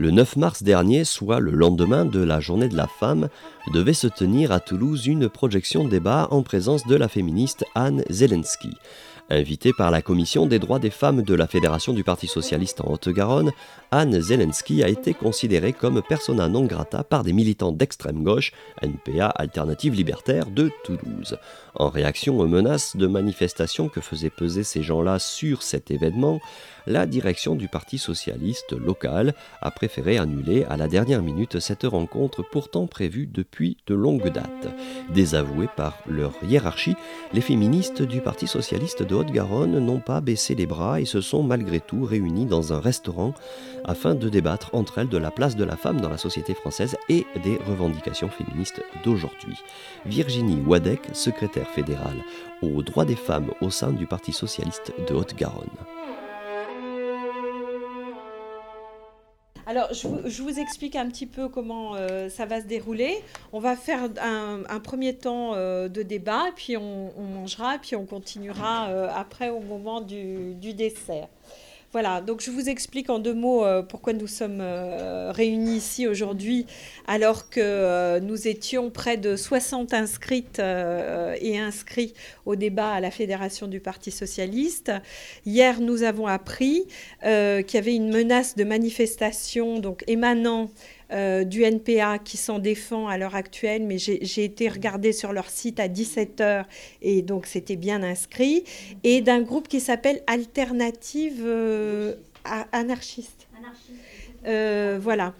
Le 9 mars dernier, soit le lendemain de la journée de la femme, devait se tenir à Toulouse une projection débat en présence de la féministe Anne Zelensky. Invitée par la Commission des droits des femmes de la Fédération du Parti socialiste en Haute-Garonne, Anne Zelensky a été considérée comme persona non grata par des militants d'extrême gauche, NPA Alternative Libertaire de Toulouse. En réaction aux menaces de manifestations que faisaient peser ces gens-là sur cet événement, la direction du Parti socialiste local a préféré annuler à la dernière minute cette rencontre pourtant prévue depuis de longues dates. Désavouées par leur hiérarchie, les féministes du Parti socialiste de Haute-Garonne n'ont pas baissé les bras et se sont malgré tout réunies dans un restaurant afin de débattre entre elles de la place de la femme dans la société française et des revendications féministes d'aujourd'hui. Virginie Wadek, secrétaire fédérale aux droits des femmes au sein du Parti socialiste de Haute-Garonne. Alors, je vous, explique un petit peu comment euh, ça va se dérouler. On va faire un, premier temps euh, de débat, puis on, mangera, puis on continuera euh, après au moment du dessert. Voilà, donc je vous explique en deux mots euh, pourquoi nous sommes euh, réunis ici aujourd'hui, alors que euh, nous étions près de 60 inscrites et inscrits au débat à la Fédération du Parti socialiste. Hier, nous avons appris qu'il y avait une menace de manifestation donc émanant euh, du NPA qui s'en défend à l'heure actuelle, mais j'ai été regarder sur leur site à 17h et donc c'était bien inscrit, et d'un groupe qui s'appelle Alternative euh, Anarchiste. Euh, voilà,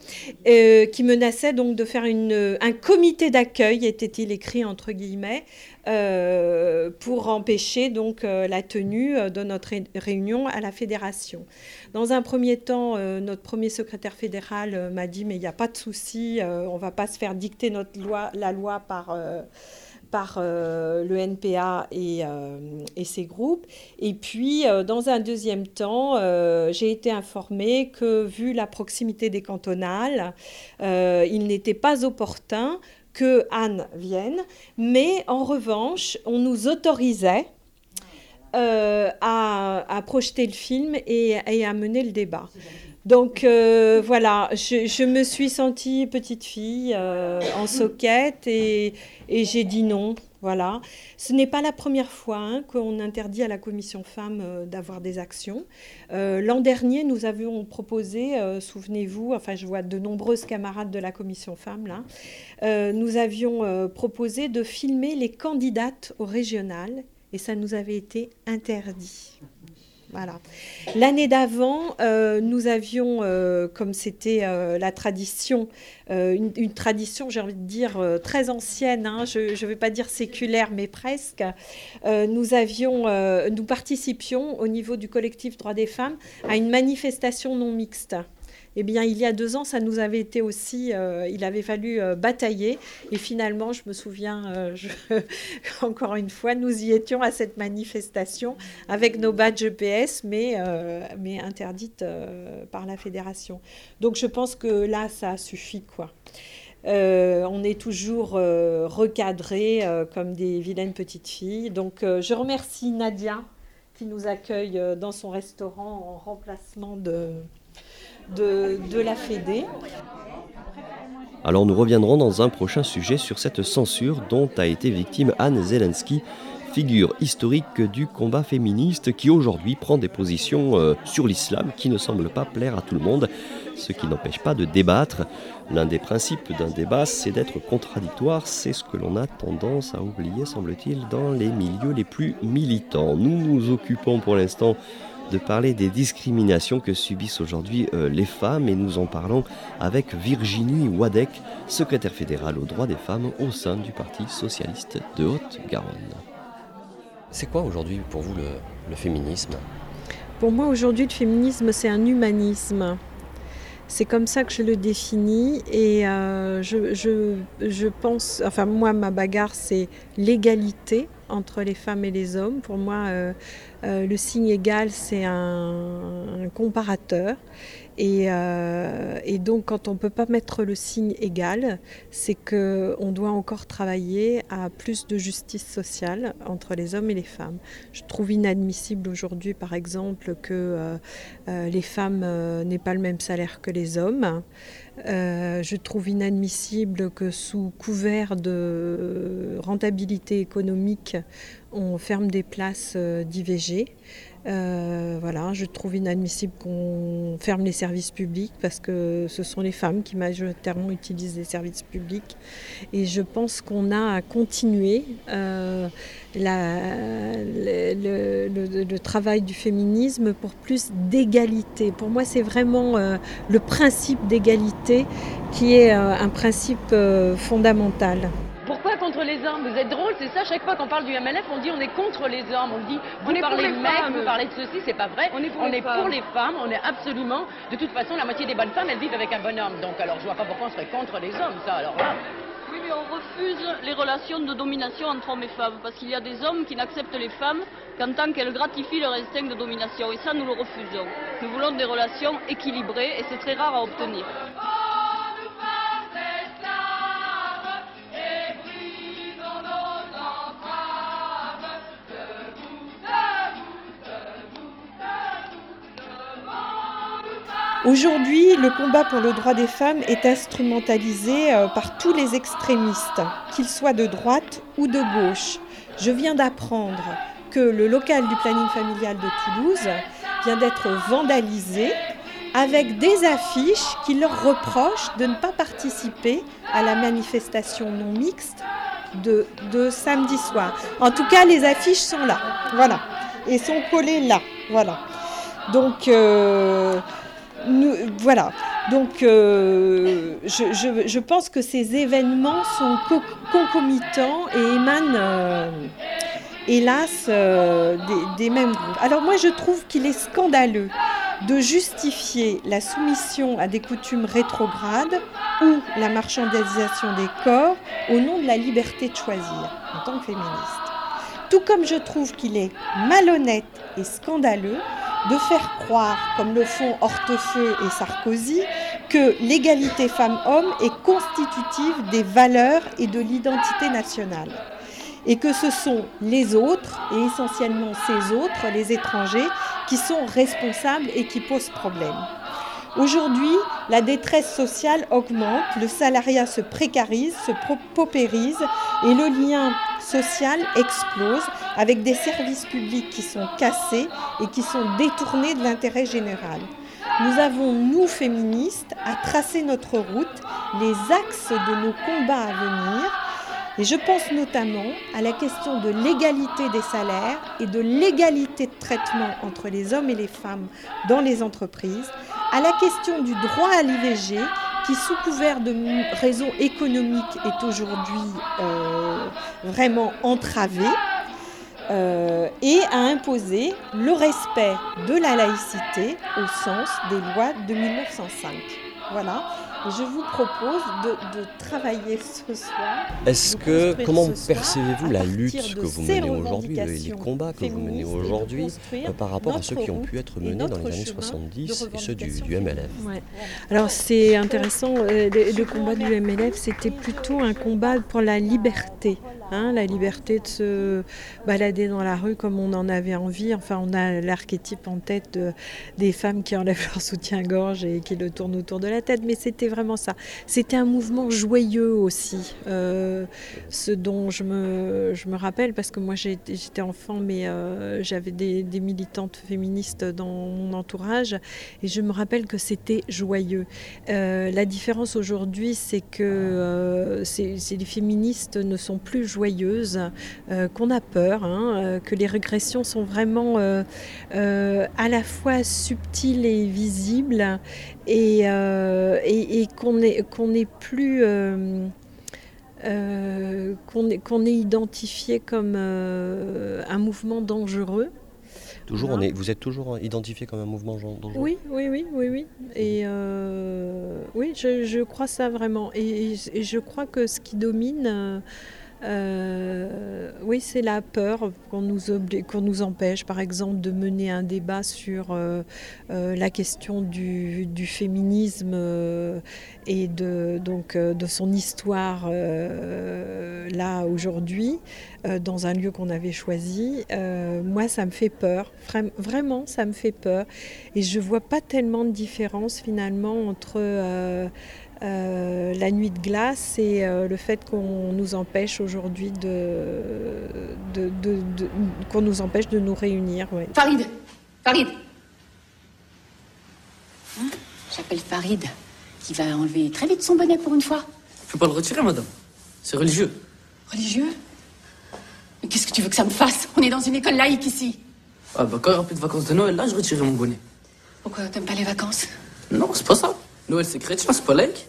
qui menaçait donc de faire un comité d'accueil, était-il écrit entre guillemets, euh, pour empêcher donc euh, la tenue euh, de notre réunion à la fédération. Dans un premier temps, notre premier secrétaire fédéral m'a dit mais il n'y a pas de souci, on va pas se faire dicter notre loi, la loi par par le NPA et, et, ses groupes. Et puis, dans un deuxième temps, j'ai été informée que, vu la proximité des cantonales, il n'était pas opportun que Anne vienne, mais en revanche, on nous autorisait euh, à, projeter le film et, à mener le débat. Donc euh, voilà, je, me suis sentie petite fille euh, en soquette et j'ai dit non. Voilà. Ce n'est pas la première fois hein, qu'on interdit à la commission femmes euh, d'avoir des actions. L'an dernier, nous avions proposé, souvenez-vous, enfin je vois de nombreuses camarades de la commission femmes là, nous avions proposé de filmer les candidates au régional et ça nous avait été interdit. L'année d'avant, euh, nous avions, euh, comme c'était euh, la tradition, une, tradition, j'ai envie de dire, très ancienne, hein, je ne vais pas dire séculaire, mais presque, nous, nous participions au niveau du collectif Droits des femmes à une manifestation non mixte. Eh bien, il y a deux ans, ça nous avait été aussi, euh, il avait fallu euh, batailler. Et finalement, je me souviens, euh, encore une fois, nous y étions à cette manifestation avec nos badges EPS, mais, mais interdites par la fédération. Donc, je pense que là, ça suffit, quoi. on est toujours recadrés comme des vilaines petites filles. Donc, je remercie Nadia qui nous accueille dans son restaurant en remplacement de, de, la Fédé. Alors nous reviendrons dans un prochain sujet sur cette censure dont a été victime Anne Zelensky, figure historique du combat féministe qui aujourd'hui prend des positions euh, sur l'islam qui ne semblent pas plaire à tout le monde, ce qui n'empêche pas de débattre. L'un des principes d'un débat, c'est d'être contradictoire, c'est ce que l'on a tendance à oublier, semble-t-il, dans les milieux les plus militants. Nous nous occupons pour l'instant de parler des discriminations que subissent aujourd'hui euh, les femmes et nous en parlons avec Virginie Wadek, secrétaire fédérale aux droits des femmes au sein du Parti socialiste de Haute-Garonne. C'est quoi aujourd'hui pour vous le, féminisme? Pour moi aujourd'hui le féminisme c'est un humanisme. C'est comme ça que je le définis et euh, je, je pense, enfin moi ma bagarre c'est l'égalité entre les femmes et les hommes. Pour moi, le signe égal, c'est un, comparateur. Euh, et, donc, quand on ne peut pas mettre le signe égal, c'est qu'on doit encore travailler à plus de justice sociale entre les hommes et les femmes. Je trouve inadmissible aujourd'hui, par exemple, que euh, euh, les femmes n'aient pas le même salaire que les hommes. je trouve inadmissible que sous couvert de rentabilité économique, on ferme des places d'IVG. Euh, voilà, je trouve inadmissible qu'on ferme les services publics parce que ce sont les femmes qui majoritairement utilisent les services publics. Et je pense qu'on a à continuer euh, le, travail du féminisme pour plus d'égalité. Pour moi, c'est vraiment euh, le principe d'égalité qui est un principe fondamental contre les hommes. Vous êtes drôle, c'est ça. Chaque fois qu'on parle du MLF, on dit on est contre les hommes. On dit vous on parlez de mecs, vous parlez de ceci, c'est pas vrai. On est, pour, les, pour les, femmes. On est absolument. De toute façon, la moitié des bonnes femmes, elles vivent avec un bonhomme. Donc alors, je vois pas pourquoi on serait contre les hommes. Ça, alors là. Oui, mais on refuse les relations de domination entre hommes et femmes, parce qu'il y a des hommes qui n'acceptent les femmes qu'en tant qu'elles gratifient leur instinct de domination, et ça nous le refusons. Nous voulons des relations équilibrées, et c'est très rare à obtenir. Aujourd'hui, le combat pour le droit des femmes est instrumentalisé euh, par tous les extrémistes, qu'ils soient de droite ou de gauche. Je viens d'apprendre que le local du planning familial de Toulouse vient d'être vandalisé avec des affiches qui leur reprochent de ne pas participer à la manifestation non mixte de, samedi soir. En tout cas, les affiches sont là, voilà, et sont collées là, voilà. Donc, euh, voilà. Donc, euh, je, pense que ces événements sont concomitants et émanent, euh, hélas, euh, des, des, mêmes groupes. Alors moi, je trouve qu'il est scandaleux de justifier la soumission à des coutumes rétrogrades ou la marchandisation des corps au nom de la liberté de choisir en tant que féministe. Tout comme je trouve qu'il est malhonnête et scandaleux de faire croire, comme le font Hortefeux et Sarkozy, que l'égalité femmes-hommes est constitutive des valeurs et de l'identité nationale. Et que ce sont les autres, et essentiellement ces autres, les étrangers, qui sont responsables et qui posent problème. Aujourd'hui, la détresse sociale augmente, le salariat se précarise, se paupérise et le lien social explose avec des services publics qui sont cassés et qui sont détournés de l'intérêt général. Nous avons, nous féministes, à tracer notre route, les axes de nos combats à venir. Et je pense notamment à la question de l'égalité des salaires et de l'égalité de traitement entre les hommes et les femmes dans les entreprises, à la question du droit à l'IVG qui, sous couvert de raisons économiques, est aujourd'hui euh, vraiment entravé, euh, et à imposer le respect de la laïcité au sens des lois de 1905. Voilà. Je vous propose de, travailler ce soir. Est-ce que, comment percevez-vous la lutte que vous menez aujourd'hui, les combats que vous menez aujourd'hui euh, par rapport à ceux qui ont pu être menés dans les années 70 et ceux du, MLF Alors c'est intéressant, euh, le, combat du MLF c'était plutôt un combat pour la liberté. Hein, la liberté de se balader dans la rue comme on en avait envie. Enfin, on a l'archétype en tête des femmes qui enlèvent leur soutien-gorge et qui le tournent autour de la tête, mais c'était vraiment ça. C'était un mouvement joyeux aussi, euh, ce dont je me, rappelle, parce que moi j'étais enfant, mais euh, j'avais des, militantes féministes dans mon entourage, et je me rappelle que c'était joyeux. Euh, la différence aujourd'hui, c'est que les féministes ne sont plus joyeux joyeuse, euh, qu'on a peur, hein, euh, que les régressions sont vraiment euh, à la fois subtiles et visibles et, et, qu'on est, qu'on est plus... qu'on est, qu'on est, identifié comme un mouvement dangereux. Toujours, on est, vous êtes toujours identifié comme un mouvement dangereux? Oui, oui, oui, oui, oui. Et oui, je, je, crois ça vraiment. Et, et, je crois que ce qui domine, Euh, oui, c'est la peur qu'on nous, qu'on nous empêche, par exemple, de mener un débat sur euh, euh, la question du, féminisme et de, donc, de son histoire là aujourd'hui, dans un lieu qu'on avait choisi. moi, ça me fait peur. Vraiment, ça me fait peur. Et je vois pas tellement de différence finalement entre euh, la nuit de glace et euh, le fait qu'on nous empêche aujourd'hui de, qu'on nous empêche de nous réunir. Farid, Farid. Hein J'appelle Farid, qui va enlever très vite son bonnet pour une fois. Je peux pas le retirer, madame. C'est religieux. Religieux? Mais qu'est-ce que tu veux que ça me fasse? On est dans une école laïque ici. Ah bah quand il n'y aura plus de vacances de Noël, là, je retirerai mon bonnet. Pourquoi t'aimes pas les vacances? Non, c'est pas ça. Noël, c'est chrétien, c'est pas laïque.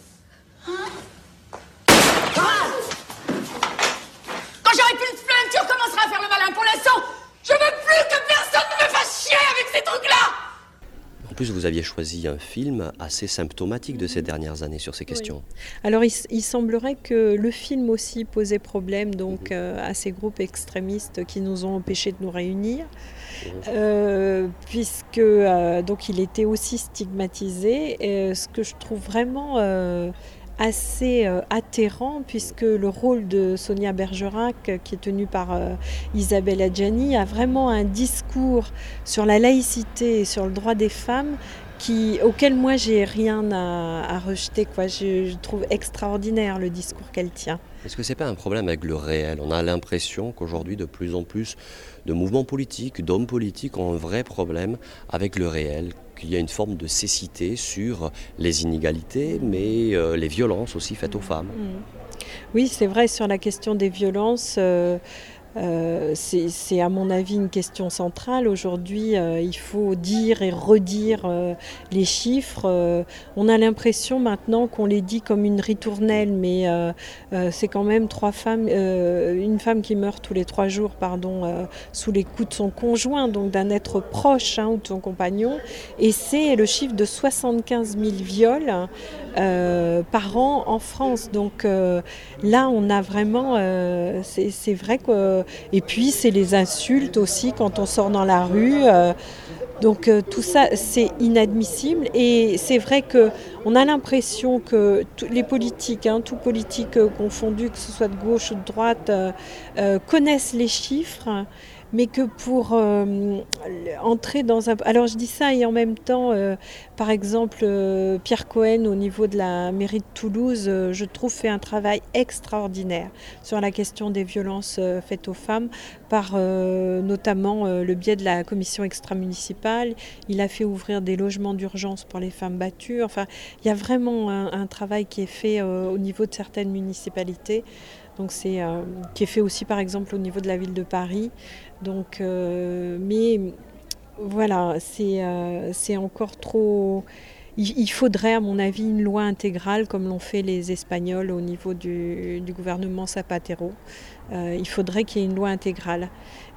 En plus, vous aviez choisi un film assez symptomatique de ces dernières années sur ces questions. Alors, il, semblerait que le film aussi posait problème donc mhm. euh, à ces groupes extrémistes qui nous ont empêchés de nous réunir. Euh, puisque euh, donc il était aussi stigmatisé. Et, ce que je trouve vraiment assez euh, atterrant puisque le rôle de Sonia Bergerac, euh, qui est tenu par euh, Isabelle Adjani, a vraiment un discours sur la laïcité et sur le droit des femmes qui, auquel moi j'ai rien à, rejeter. Quoi. Je, trouve extraordinaire le discours qu'elle tient. Est-ce que c'est pas un problème avec le réel? On a l'impression qu'aujourd'hui de plus en plus de mouvements politiques, d'hommes politiques ont un vrai problème avec le réel, qu'il y a une forme de cécité sur les inégalités, mais euh, les violences aussi faites aux femmes. Mmh. Oui, c'est vrai, sur la question des violences, euh, euh, c'est à mon avis une question centrale. Aujourd'hui, euh, il faut dire et redire euh, les chiffres. on a l'impression maintenant qu'on les dit comme une ritournelle, mais c'est quand même trois femmes, une femme qui meurt tous les trois jours, pardon, sous les coups de son conjoint, donc d'un être proche hein, ou de son compagnon. Et c'est le chiffre de 75 000 viols par an en France. Donc là, on a vraiment, c'est vrai que et puis, c'est les insultes aussi quand on sort dans la rue. Euh, donc euh, tout ça, c'est inadmissible. Et c'est vrai qu'on a l'impression que les politiques, hein, tout politique euh, que ce soit de gauche ou de droite, connaissent les chiffres mais que pour euh, entrer dans un... Alors je dis ça et en même temps, euh, par exemple, euh, Pierre Cohen au niveau de la mairie de Toulouse, je trouve fait un travail extraordinaire sur la question des violences faites aux femmes par notamment le biais de la commission extra-municipale. Il a fait ouvrir des logements d'urgence pour les femmes battues. Enfin, il y a vraiment un travail qui est fait au niveau de certaines municipalités donc c'est euh, qui est fait aussi par exemple au niveau de la ville de Paris. Donc, euh, mais voilà, c'est euh, encore trop. Il, faudrait, à mon avis, une loi intégrale comme l'ont fait les Espagnols au niveau du, gouvernement Zapatero. il faudrait qu'il y ait une loi intégrale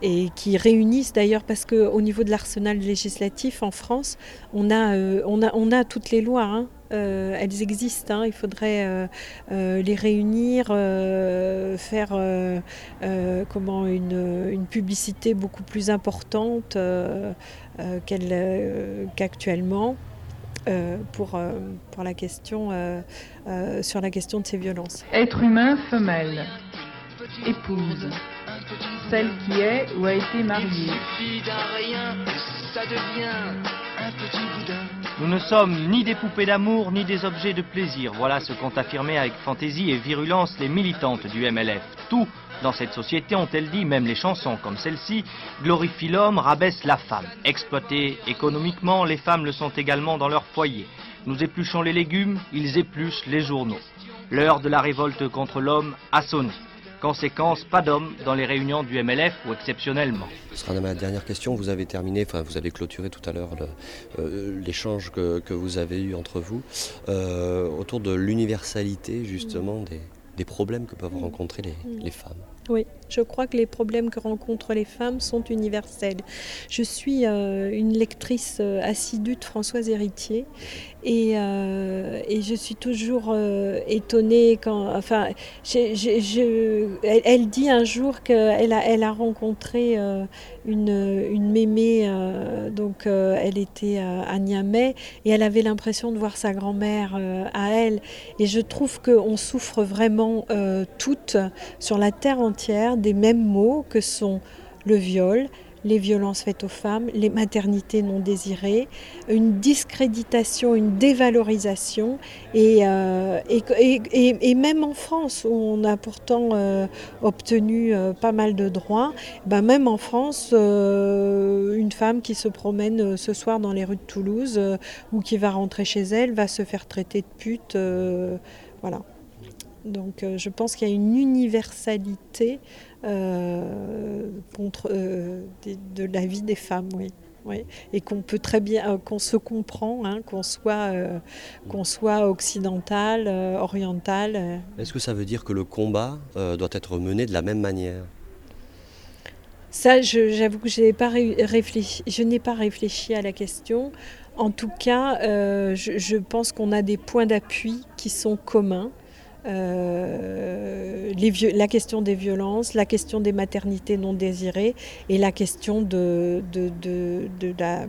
et qui réunisse d'ailleurs, parce qu'au niveau de l'arsenal législatif en France, on a, a toutes les lois. Hein. Euh, elles existent. Hein. Il faudrait euh, euh, les réunir, faire une, publicité beaucoup plus importante qu'actuellement. Pour, pour la question, sur la question de ces violences. Être humain femelle, épouse, celle qui est ou a été mariée. Nous ne sommes ni des poupées d'amour, ni des objets de plaisir. Voilà ce qu'ont affirmé avec fantaisie et virulence les militantes du MLF. Tout dans cette société, ont-elles dit, même les chansons comme celle-ci, glorifient l'homme, rabaissent la femme. Exploitées économiquement, les femmes le sont également dans leur foyer. Nous épluchons les légumes, ils épluchent les journaux. L'heure de la révolte contre l'homme a sonné. Conséquence, pas d'hommes dans les réunions du MLF ou exceptionnellement. Ce sera ma dernière question. Vous avez terminé, enfin vous avez clôturé tout à l'heure euh, l'échange que, vous avez eu entre vous euh, autour de l'universalité justement des, problèmes que peuvent rencontrer les femmes. Oui, je crois que les problèmes que rencontrent les femmes sont universels. Je suis euh, une lectrice euh, assidue de Françoise Héritier et, euh, je suis toujours étonnée quand. Enfin, elle, dit un jour qu'elle a, elle a rencontré une, une mémé, donc elle était à Niamey et elle avait l'impression de voir sa grand-mère à elle. Et je trouve qu'on souffre vraiment toutes sur la terre entière des mêmes mots que sont le viol, les violences faites aux femmes, les maternités non désirées, une discréditation, une dévalorisation. Et, euh, même en France, où on a pourtant euh, obtenu euh, pas mal de droits, ben même en France, une femme qui se promène ce soir dans les rues de Toulouse ou qui va rentrer chez elle va se faire traiter de pute. voilà. Donc je pense qu'il y a une universalité euh, contre, euh, de, la vie des femmes, oui. Oui, et qu'on peut très bien, euh, qu'on se comprend, hein, qu'on soit, qu'on soit occidental, oriental. Est-ce que ça veut dire que le combat doit être mené de la même manière? Ça, j'avoue que je n'ai pas réfléchi, je n'ai pas réfléchi à la question. En tout cas, je, je, pense qu'on a des points d'appui qui sont communs. Euh, la question des violences, la question des maternités non désirées et la question de, la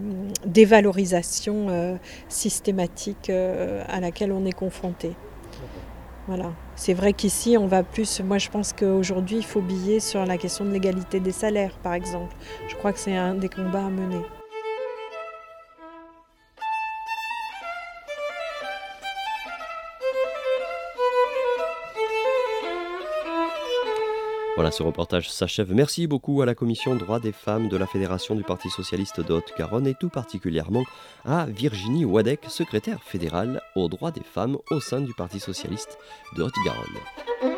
dévalorisation euh, systématique euh, à laquelle on est confronté. Voilà. C'est vrai qu'ici, on va plus. Moi, je pense qu'aujourd'hui, il faut biller sur la question de l'égalité des salaires, par exemple. Je crois que c'est un des combats à mener. Voilà, ce reportage s'achève. Merci beaucoup à la commission droits des femmes de la Fédération du Parti socialiste de Haute-Garonne et tout particulièrement à Virginie Wadek, secrétaire fédérale aux droits des femmes au sein du Parti socialiste de Haute-Garonne.